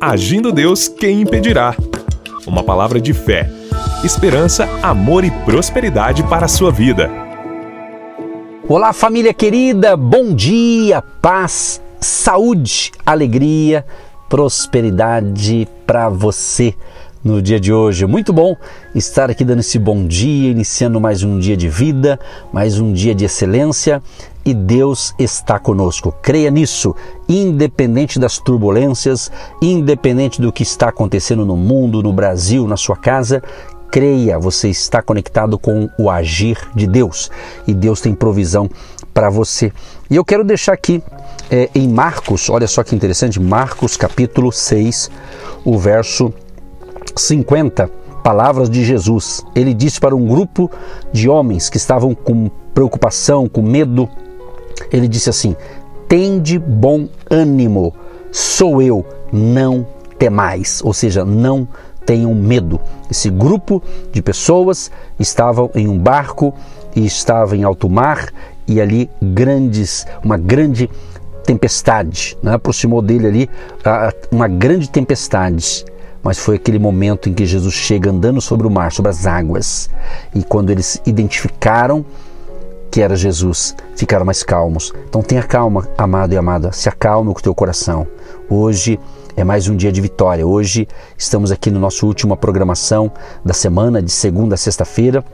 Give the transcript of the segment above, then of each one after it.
Agindo Deus, quem impedirá? Uma palavra de fé, esperança, amor e prosperidade para a sua vida. Olá, família querida, bom dia, paz, saúde, alegria, prosperidade para você no dia de hoje. Muito bom estar aqui dando esse bom dia, iniciando mais um dia de vida, mais um dia de excelência e Deus está conosco. Creia nisso, independente das turbulências, independente do que está acontecendo no mundo, no Brasil, na sua casa. Creia, você está conectado com o agir de Deus e Deus tem provisão para você. E eu quero deixar aqui é, em Marcos, olha só que interessante, Marcos capítulo 6, o verso 50 palavras de Jesus. Ele disse para um grupo de homens que estavam com preocupação, com medo, ele disse assim: Tende bom ânimo, sou eu, não temais. Ou seja, não tenham medo. Esse grupo de pessoas estavam em um barco e estava em alto mar e ali grandes, uma grande tempestade, né? aproximou dele ali uma grande tempestade mas foi aquele momento em que Jesus chega andando sobre o mar, sobre as águas. E quando eles identificaram que era Jesus, ficaram mais calmos. Então tenha calma, amado e amada, se acalme com o teu coração. Hoje é mais um dia de vitória. Hoje estamos aqui no nosso última programação da semana, de segunda a sexta-feira.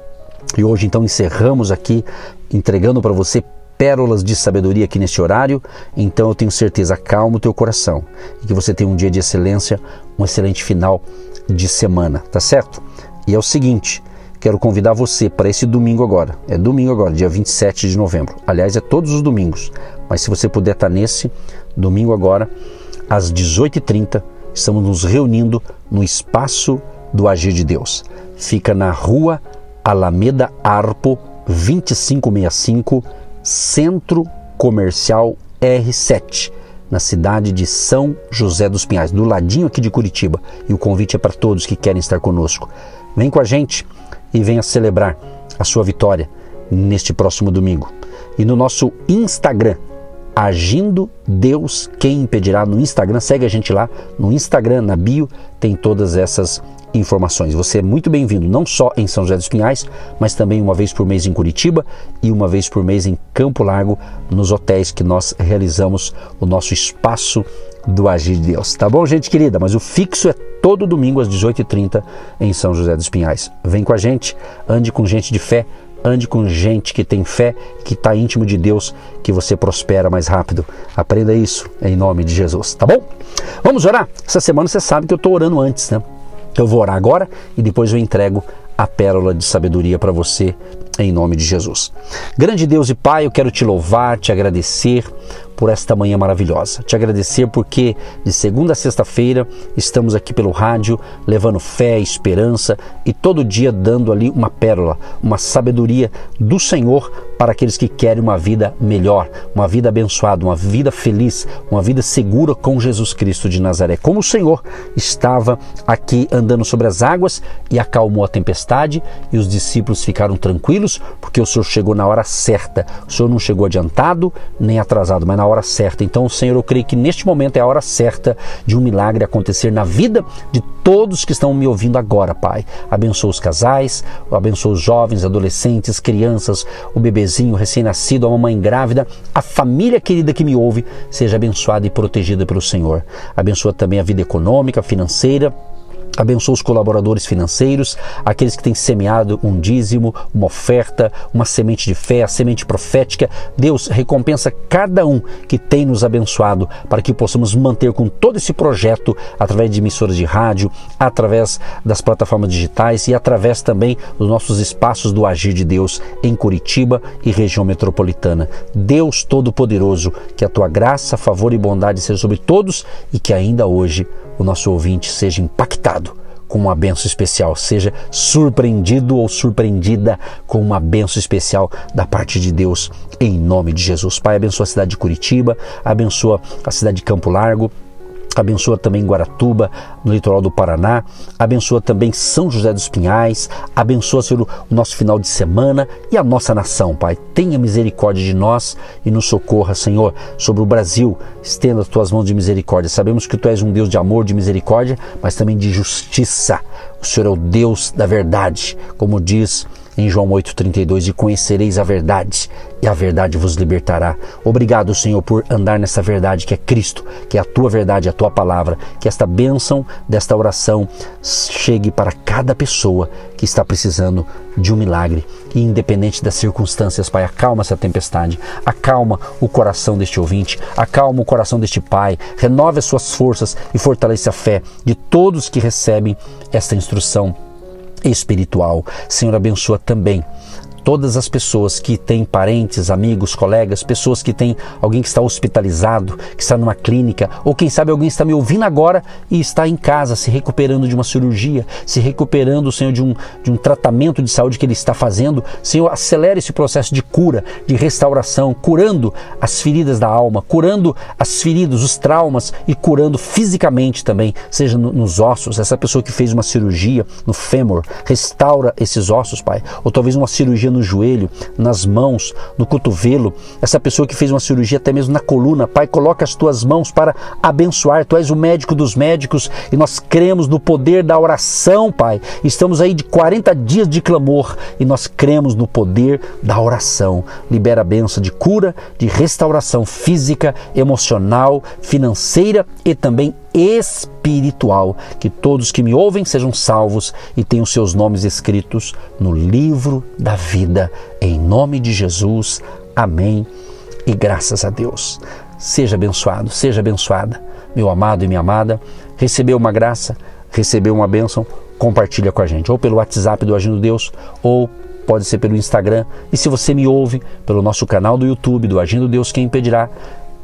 E hoje então encerramos aqui entregando para você pérolas de sabedoria aqui neste horário, então eu tenho certeza, calma o teu coração e que você tenha um dia de excelência, um excelente final de semana, tá certo? E é o seguinte, quero convidar você para esse domingo agora, é domingo agora, dia 27 de novembro, aliás é todos os domingos, mas se você puder estar nesse domingo agora, às 18h30, estamos nos reunindo no Espaço do Agir de Deus. Fica na rua Alameda Arpo 2565 Centro Comercial R7, na cidade de São José dos Pinhais, do ladinho aqui de Curitiba. E o convite é para todos que querem estar conosco. Vem com a gente e venha celebrar a sua vitória neste próximo domingo. E no nosso Instagram, Agindo Deus Quem Impedirá no Instagram, segue a gente lá no Instagram, na bio, tem todas essas informações. Você é muito bem-vindo, não só em São José dos Pinhais, mas também uma vez por mês em Curitiba e uma vez por mês em Campo Largo, nos hotéis que nós realizamos o nosso espaço do Agir de Deus. Tá bom, gente querida? Mas o fixo é todo domingo às 18h30 em São José dos Pinhais. Vem com a gente, ande com gente de fé, ande com gente que tem fé, que está íntimo de Deus, que você prospera mais rápido. Aprenda isso em nome de Jesus, tá bom? Vamos orar? Essa semana você sabe que eu estou orando antes, né? Eu vou orar agora e depois eu entrego a pérola de sabedoria para você em nome de Jesus. Grande Deus e Pai, eu quero te louvar, te agradecer por esta manhã maravilhosa. Te agradecer porque de segunda a sexta-feira estamos aqui pelo rádio levando fé, esperança e todo dia dando ali uma pérola, uma sabedoria do Senhor para aqueles que querem uma vida melhor, uma vida abençoada, uma vida feliz, uma vida segura com Jesus Cristo de Nazaré. Como o Senhor estava aqui andando sobre as águas e acalmou a tempestade e os discípulos ficaram tranquilos porque o Senhor chegou na hora certa. O Senhor não chegou adiantado nem atrasado, mas na hora certa. Então, Senhor, eu creio que neste momento é a hora certa de um milagre acontecer na vida de todos que estão me ouvindo agora, Pai. Abençoa os casais, abençoa os jovens, adolescentes, crianças, o bebezinho recém-nascido, a mamãe grávida, a família querida que me ouve, seja abençoada e protegida pelo Senhor. Abençoa também a vida econômica, financeira, Abençoa os colaboradores financeiros, aqueles que têm semeado um dízimo, uma oferta, uma semente de fé, a semente profética. Deus recompensa cada um que tem nos abençoado para que possamos manter com todo esse projeto através de emissoras de rádio, através das plataformas digitais e através também dos nossos espaços do Agir de Deus em Curitiba e região metropolitana. Deus Todo-Poderoso, que a tua graça, favor e bondade seja sobre todos e que ainda hoje o nosso ouvinte seja impactado com uma benção especial, seja surpreendido ou surpreendida com uma benção especial da parte de Deus, em nome de Jesus. Pai, abençoa a cidade de Curitiba, abençoa a cidade de Campo Largo, abençoa também Guaratuba, no litoral do Paraná, abençoa também São José dos Pinhais, abençoa, Senhor, o nosso final de semana e a nossa nação, Pai. Tenha misericórdia de nós e nos socorra, Senhor, sobre o Brasil. Estenda as tuas mãos de misericórdia. Sabemos que tu és um Deus de amor, de misericórdia, mas também de justiça. O Senhor é o Deus da verdade, como diz em João 8,32: E conhecereis a verdade, e a verdade vos libertará. Obrigado, Senhor, por andar nessa verdade que é Cristo, que é a tua verdade, a tua palavra. Que esta bênção desta oração chegue para cada pessoa que está precisando de um milagre. E independente das circunstâncias, Pai, acalma essa tempestade, acalma o coração deste ouvinte, acalma o coração deste pai, renove as suas forças e fortaleça a fé de todos que recebem esta instrução espiritual. Senhor, abençoa também todas as pessoas que têm parentes, amigos, colegas, pessoas que têm alguém que está hospitalizado, que está numa clínica, ou quem sabe alguém está me ouvindo agora e está em casa se recuperando de uma cirurgia, se recuperando, Senhor, de um, de um tratamento de saúde que ele está fazendo. Senhor, acelere esse processo de cura, de restauração, curando as feridas da alma, curando as feridas, os traumas e curando fisicamente também, seja no, nos ossos. Essa pessoa que fez uma cirurgia no fêmur, restaura esses ossos, Pai. Ou talvez uma cirurgia no joelho, nas mãos, no cotovelo. Essa pessoa que fez uma cirurgia até mesmo na coluna, Pai, coloca as tuas mãos para abençoar. Tu és o médico dos médicos e nós cremos no poder da oração, Pai. Estamos aí de 40 dias de clamor e nós cremos no poder da oração. Libera a benção de cura, de restauração física, emocional, financeira e também espiritual, que todos que me ouvem sejam salvos e tenham seus nomes escritos no livro da vida. Em nome de Jesus. Amém. E graças a Deus. Seja abençoado, seja abençoada, meu amado e minha amada. Recebeu uma graça, recebeu uma bênção, compartilha com a gente, ou pelo WhatsApp do Agindo Deus, ou pode ser pelo Instagram. E se você me ouve pelo nosso canal do YouTube do Agindo Deus, quem impedirá?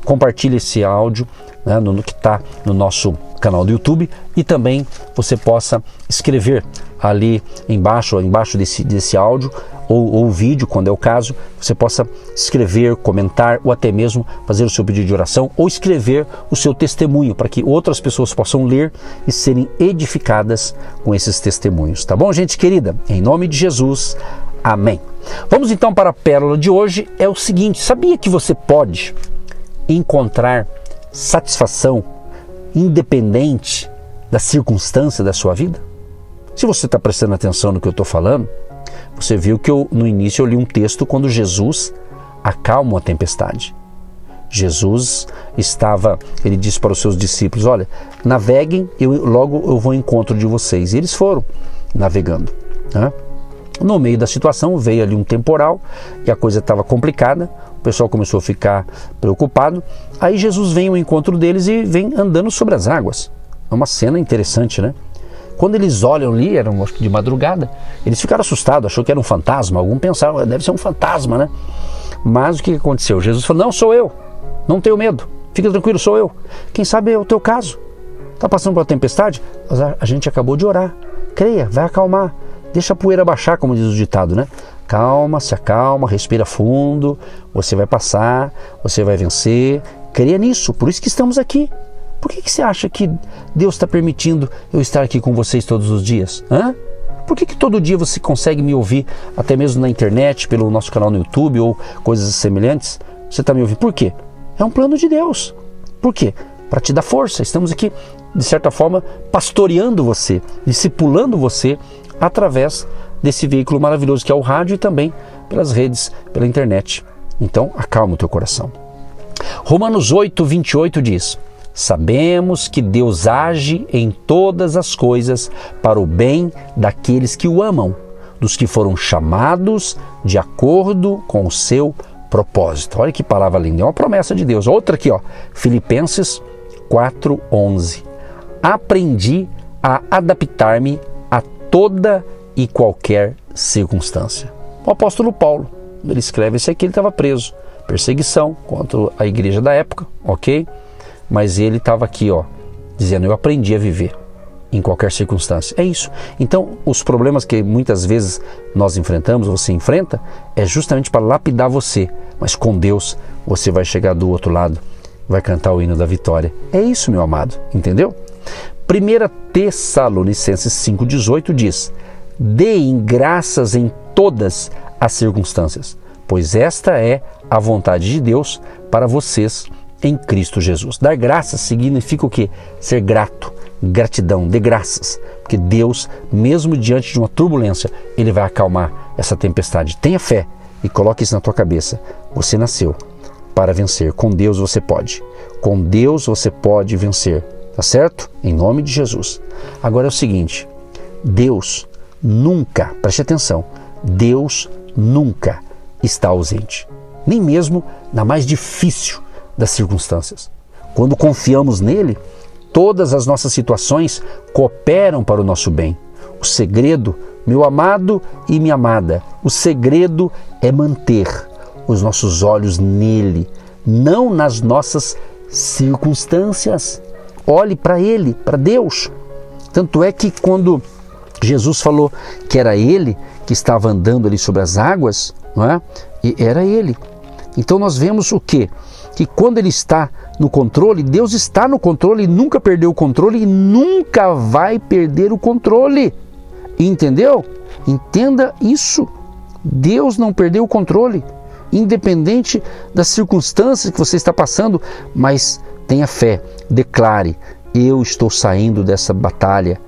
Compartilhe esse áudio né, no, que está no nosso canal do YouTube e também você possa escrever ali embaixo, embaixo desse, desse áudio ou, ou vídeo, quando é o caso, você possa escrever, comentar ou até mesmo fazer o seu pedido de oração ou escrever o seu testemunho para que outras pessoas possam ler e serem edificadas com esses testemunhos. Tá bom, gente querida? Em nome de Jesus, amém. Vamos então para a pérola de hoje. É o seguinte: sabia que você pode encontrar satisfação independente da circunstância da sua vida? Se você está prestando atenção no que eu estou falando, você viu que eu, no início eu li um texto quando Jesus acalma a tempestade. Jesus estava, ele disse para os seus discípulos: Olha, naveguem, eu, logo eu vou ao encontro de vocês. E eles foram navegando. Né? No meio da situação veio ali um temporal e a coisa estava complicada o pessoal começou a ficar preocupado. Aí Jesus vem ao encontro deles e vem andando sobre as águas. É uma cena interessante, né? Quando eles olham ali, era de madrugada, eles ficaram assustados, achou que era um fantasma. Algum pensava, deve ser um fantasma, né? Mas o que aconteceu? Jesus falou: Não, sou eu, não tenho medo, fica tranquilo, sou eu. Quem sabe é o teu caso. Está passando uma tempestade? A gente acabou de orar. Creia, vai acalmar. Deixa a poeira baixar, como diz o ditado, né? Calma, se acalma, respira fundo, você vai passar, você vai vencer. Creia nisso, por isso que estamos aqui. Por que, que você acha que Deus está permitindo eu estar aqui com vocês todos os dias? Hã? Por que, que todo dia você consegue me ouvir, até mesmo na internet, pelo nosso canal no YouTube ou coisas semelhantes? Você está me ouvindo? Por quê? É um plano de Deus. Por quê? Para te dar força. Estamos aqui, de certa forma, pastoreando você, discipulando você através desse veículo maravilhoso que é o rádio e também pelas redes, pela internet. Então, acalma o teu coração. Romanos 8, 28 diz: Sabemos que Deus age em todas as coisas para o bem daqueles que o amam, dos que foram chamados de acordo com o seu propósito. Olha que palavra linda, é uma promessa de Deus. Outra aqui, ó, Filipenses 4:11. Aprendi a adaptar-me toda e qualquer circunstância. O apóstolo Paulo, ele escreve isso aqui, ele estava preso, perseguição contra a igreja da época, ok? Mas ele estava aqui, ó, dizendo: Eu aprendi a viver em qualquer circunstância. É isso. Então, os problemas que muitas vezes nós enfrentamos, você enfrenta, é justamente para lapidar você, mas com Deus você vai chegar do outro lado vai cantar o hino da vitória. É isso, meu amado, entendeu? 1 Tessalonicenses 5,18 diz: Deem graças em todas as circunstâncias, pois esta é a vontade de Deus para vocês em Cristo Jesus. Dar graças significa o quê? Ser grato, gratidão, de graças, porque Deus, mesmo diante de uma turbulência, ele vai acalmar essa tempestade. Tenha fé e coloque isso na tua cabeça. Você nasceu para vencer. Com Deus você pode. Com Deus você pode vencer. Tá certo? Em nome de Jesus. Agora é o seguinte: Deus nunca, preste atenção, Deus nunca está ausente, nem mesmo na mais difícil das circunstâncias. Quando confiamos nele, todas as nossas situações cooperam para o nosso bem. O segredo, meu amado e minha amada, o segredo é manter os nossos olhos nele, não nas nossas circunstâncias. Olhe para ele, para Deus. Tanto é que quando Jesus falou que era ele que estava andando ali sobre as águas, não é? E era ele. Então nós vemos o que? Que quando ele está no controle, Deus está no controle, nunca perdeu o controle e nunca vai perder o controle. Entendeu? Entenda isso. Deus não perdeu o controle, independente das circunstâncias que você está passando, mas tenha fé, declare: eu estou saindo dessa batalha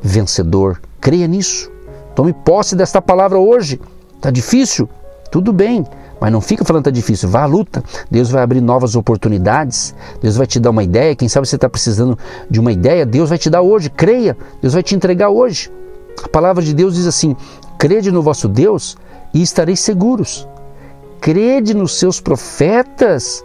vencedor. Creia nisso. Tome posse desta palavra hoje. Está difícil? Tudo bem, mas não fica falando que está difícil. Vá à luta. Deus vai abrir novas oportunidades. Deus vai te dar uma ideia. Quem sabe você está precisando de uma ideia, Deus vai te dar hoje. Creia. Deus vai te entregar hoje. A palavra de Deus diz assim: crede no vosso Deus e estareis seguros. Crede nos seus profetas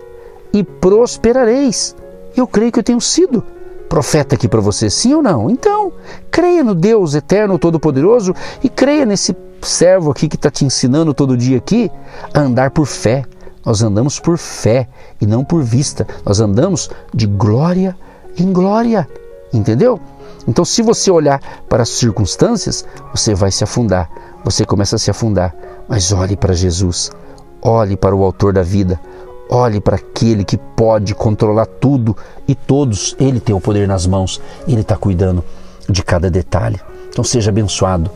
e prosperareis. Eu creio que eu tenho sido profeta aqui para você, sim ou não? Então, creia no Deus eterno, todo-poderoso e creia nesse servo aqui que está te ensinando todo dia aqui a andar por fé. Nós andamos por fé e não por vista. Nós andamos de glória em glória. Entendeu? Então, se você olhar para as circunstâncias, você vai se afundar. Você começa a se afundar. Mas olhe para Jesus. Olhe para o Autor da vida. Olhe para aquele que pode controlar tudo e todos. Ele tem o poder nas mãos. Ele está cuidando de cada detalhe. Então seja abençoado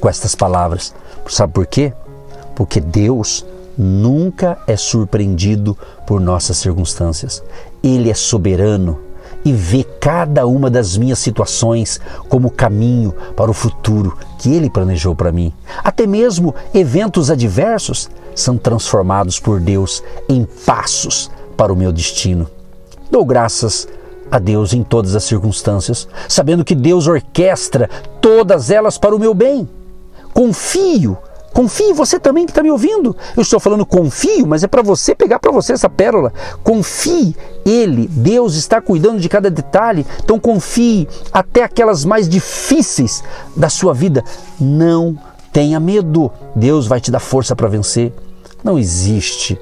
com estas palavras. Sabe por quê? Porque Deus nunca é surpreendido por nossas circunstâncias. Ele é soberano e vê cada uma das minhas situações como caminho para o futuro que Ele planejou para mim. Até mesmo eventos adversos são transformados por Deus em passos para o meu destino. Dou graças a Deus em todas as circunstâncias, sabendo que Deus orquestra todas elas para o meu bem. Confio Confie você também que está me ouvindo. Eu estou falando confio, mas é para você pegar para você essa pérola. Confie, Ele, Deus está cuidando de cada detalhe. Então confie até aquelas mais difíceis da sua vida. Não tenha medo. Deus vai te dar força para vencer. Não existe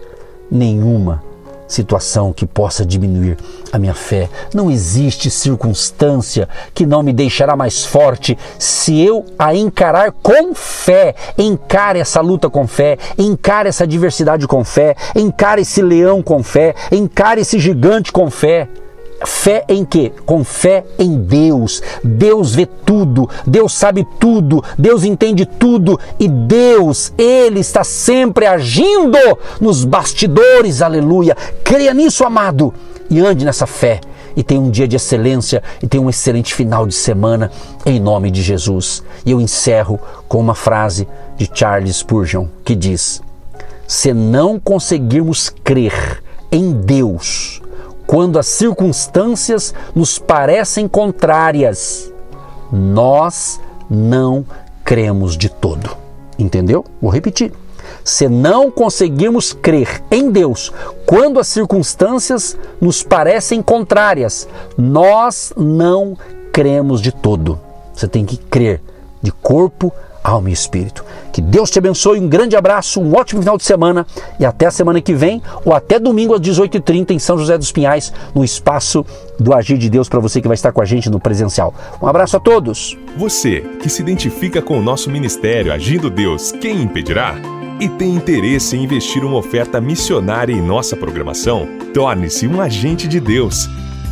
nenhuma situação que possa diminuir a minha fé. Não existe circunstância que não me deixará mais forte se eu a encarar com fé. Encare essa luta com fé, encare essa adversidade com fé, encare esse leão com fé, encare esse gigante com fé. Fé em quê? Com fé em Deus. Deus vê tudo, Deus sabe tudo, Deus entende tudo e Deus, Ele está sempre agindo nos bastidores, aleluia. Creia nisso, amado, e ande nessa fé. E tenha um dia de excelência e tenha um excelente final de semana, em nome de Jesus. E eu encerro com uma frase de Charles Spurgeon que diz: Se não conseguirmos crer em Deus, quando as circunstâncias nos parecem contrárias, nós não cremos de todo. Entendeu? Vou repetir. Se não conseguirmos crer em Deus quando as circunstâncias nos parecem contrárias, nós não cremos de todo. Você tem que crer de corpo, alma e espírito. Que Deus te abençoe, um grande abraço, um ótimo final de semana e até a semana que vem ou até domingo às 18h30 em São José dos Pinhais, no espaço do Agir de Deus para você que vai estar com a gente no presencial. Um abraço a todos. Você que se identifica com o nosso ministério Agindo Deus, quem impedirá? E tem interesse em investir uma oferta missionária em nossa programação? Torne-se um agente de Deus